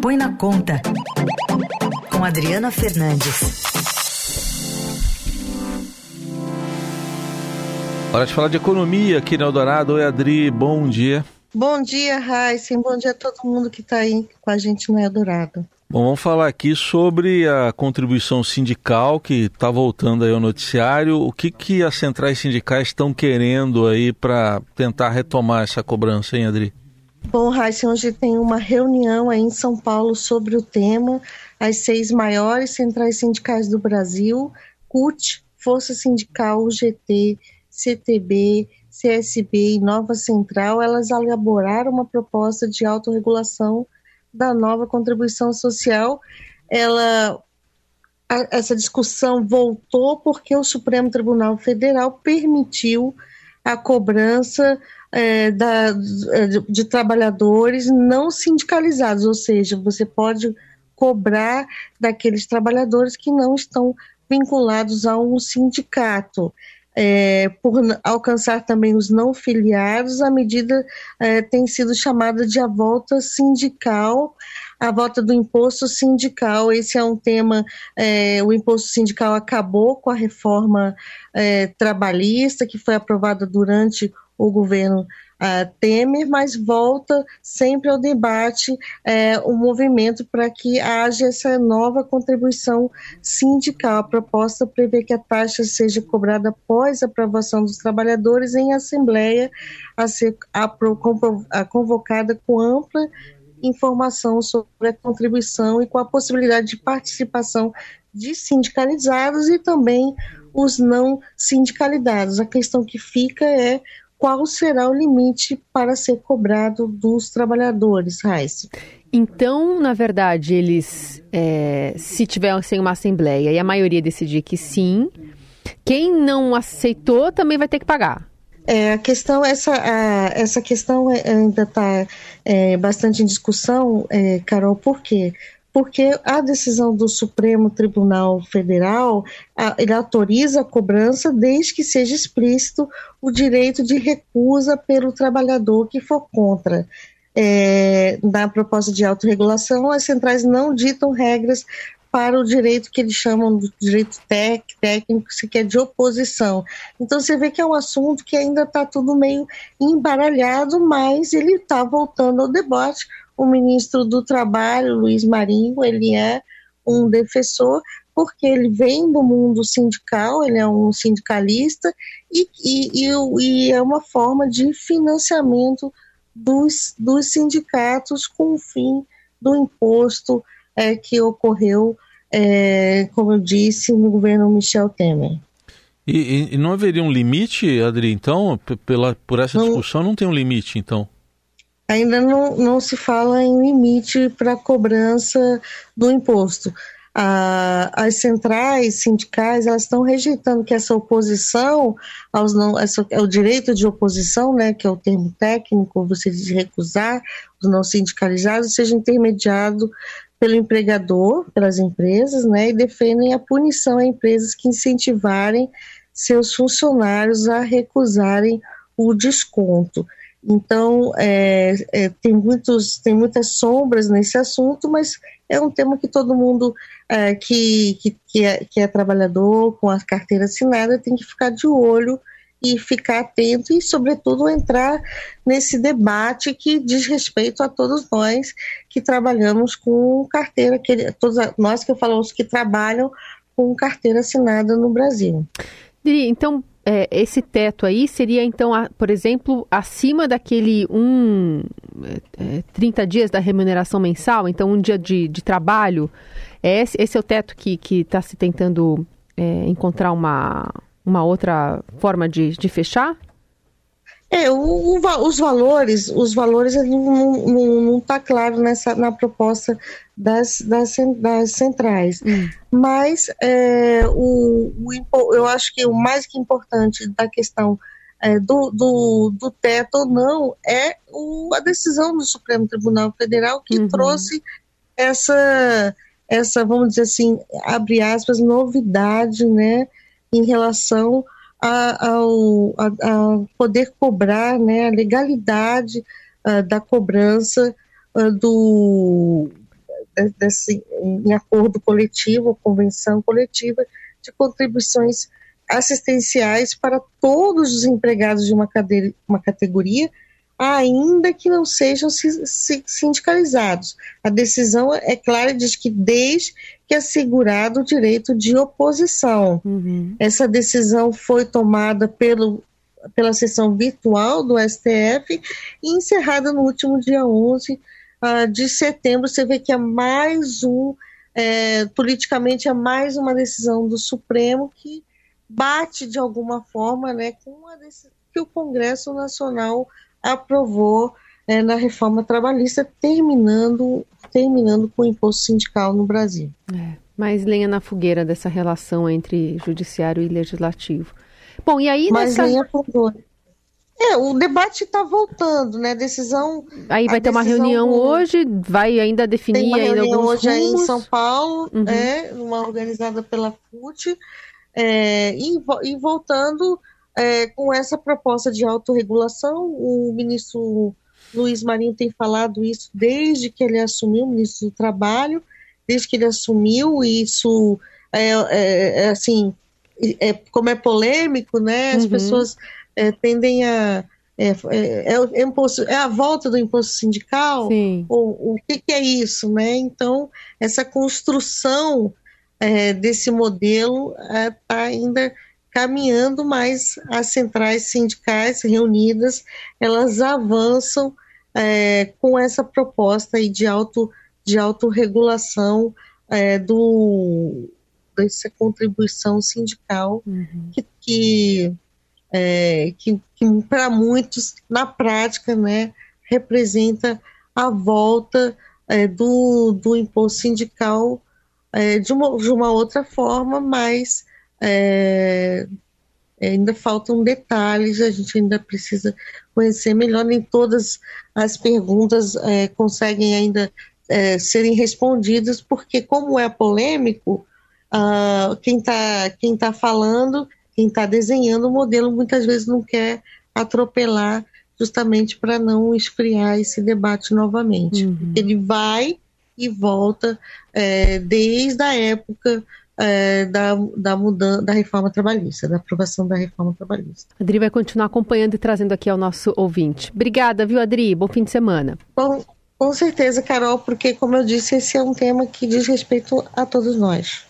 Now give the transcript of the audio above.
Põe na Conta, com Adriana Fernandes. Hora de falar de economia aqui no Eldorado. Oi, Adri, bom dia. Bom dia, Raíssen. Bom dia a todo mundo que está aí com a gente no Eldorado. Bom, vamos falar aqui sobre a contribuição sindical que está voltando aí ao noticiário. O que, que as centrais sindicais estão querendo aí para tentar retomar essa cobrança, hein, Adri? Bom, Raíssa, hoje tem uma reunião aí em São Paulo sobre o tema. As seis maiores centrais sindicais do Brasil, CUT, Força Sindical, UGT, CTB, CSB e Nova Central, elas elaboraram uma proposta de autorregulação da nova contribuição social, ela a, essa discussão voltou porque o Supremo Tribunal Federal permitiu a cobrança é, da, de, de trabalhadores não sindicalizados, ou seja, você pode cobrar daqueles trabalhadores que não estão vinculados a um sindicato é, por alcançar também os não filiados, a medida é, tem sido chamada de a volta sindical, a volta do imposto sindical. Esse é um tema, é, o imposto sindical acabou com a reforma é, trabalhista que foi aprovada durante o governo uh, Temer, mas volta sempre ao debate uh, o movimento para que haja essa nova contribuição sindical. A proposta prevê que a taxa seja cobrada após a aprovação dos trabalhadores em assembleia a ser a, a, convocada com ampla informação sobre a contribuição e com a possibilidade de participação de sindicalizados e também os não sindicalizados. A questão que fica é qual será o limite para ser cobrado dos trabalhadores, Raíssa? Então, na verdade, eles, é, se tiverem uma assembleia e a maioria decidir que sim, quem não aceitou também vai ter que pagar. É, a questão, essa, a, essa questão é, ainda está é, bastante em discussão, é, Carol, por quê? Porque a decisão do Supremo Tribunal Federal a, ele autoriza a cobrança desde que seja explícito o direito de recusa pelo trabalhador que for contra. É, na proposta de autorregulação, as centrais não ditam regras para o direito que eles chamam de direito tec, técnico, que é de oposição. Então você vê que é um assunto que ainda está tudo meio embaralhado, mas ele está voltando ao debate o ministro do Trabalho, Luiz Marinho, ele é um defensor porque ele vem do mundo sindical, ele é um sindicalista e, e, e, e é uma forma de financiamento dos, dos sindicatos com o fim do imposto é, que ocorreu, é, como eu disse, no governo Michel Temer. E, e, não haveria um limite, Adri, então? Pela, por essa discussão não tem um limite, então? Ainda não, não se fala em limite para cobrança do imposto. Ah, as centrais sindicais elas estão rejeitando que essa oposição aos não essa, é o direito de oposição né que é o termo técnico você recusar os não sindicalizados seja intermediado pelo empregador pelas empresas né e defendem a punição a empresas que incentivarem seus funcionários a recusarem o desconto então, é, é, tem, muitos, tem muitas sombras nesse assunto, mas é um tema que todo mundo é, que, que, que, é, que é trabalhador com a carteira assinada tem que ficar de olho e ficar atento e, sobretudo, entrar nesse debate que diz respeito a todos nós que trabalhamos com carteira, que, todos nós que falamos que trabalham com carteira assinada no Brasil. Então, é, esse teto aí seria, então, a, por exemplo, acima daquele um, é, 30 é, dias da remuneração mensal, então um dia de, de trabalho. É esse, esse é o teto que está se tentando é, encontrar uma, uma outra forma de, de fechar? É, o, o, os valores, os valores não está claro nessa na proposta das, das, das centrais. Hum. Mas é, o, o, eu acho que o mais que importante da questão é, do, do, do, teto ou não é o, a decisão do Supremo Tribunal Federal que uhum. trouxe essa, essa, vamos dizer assim, abre aspas, novidade, né, em relação a, ao, a, a poder cobrar, né, a legalidade uh, da cobrança uh, do, desse, em acordo coletivo, convenção coletiva, de contribuições assistenciais para todos os empregados de uma, cadeira, uma categoria, ainda que não sejam sindicalizados. A decisão é clara diz que desde que é assegurado o direito de oposição. Uhum. Essa decisão foi tomada pelo, pela sessão virtual do STF e encerrada no último dia 11 uh, ah, de setembro. Você vê que é mais um, é, politicamente, é mais uma decisão do Supremo que bate de alguma forma né, com a decisão que o Congresso Nacional aprovou é, na reforma trabalhista, terminando, terminando com o imposto sindical no Brasil. É, mais lenha na fogueira dessa relação entre judiciário e legislativo. Bom, e aí mais nessa... lenha fogueira. É, o debate está voltando, né? Decisão. Aí vai ter uma reunião hoje, vai ainda definir Tem uma ainda reunião hoje rumos. aí em São Paulo, uhum. é, uma organizada pela FUT, é, e, e voltando é, com essa proposta de autorregulação, o ministro Luiz Marinho tem falado isso desde que ele assumiu, o ministro do Trabalho, desde que ele assumiu, isso é, é, é assim, é, como é polêmico, né? As uhum. pessoas é, tendem a é, é, imposto, é, a volta do imposto sindical? Ou, o que, que, é isso, né? Então, essa construção desse modelo está ainda caminhando, mas as centrais sindicais reunidas, elas avançam é, com essa proposta aí de, auto, de autorregulação é, do, dessa contribuição sindical uhum. que, que, é, que, que para muitos, na prática, né, representa a volta é, do, do imposto sindical é, de, uma, de uma outra forma, mas é, ainda faltam detalhes, a gente ainda precisa conhecer melhor, nem todas as perguntas é, conseguem ainda é, serem respondidas, porque como é polêmico, uh, quem está quem tá falando, quem está desenhando o modelo, muitas vezes não quer atropelar justamente para não esfriar esse debate novamente. Uhum. Ele vai e volta é, desde a época é, da, da mudança da reforma trabalhista, da aprovação da reforma trabalhista. Adri vai continuar acompanhando e trazendo aqui ao nosso ouvinte. Obrigada, viu, Adri? Bom fim de semana. Bom, com certeza, Carol, porque, como eu disse, esse é um tema que diz respeito a todos nós.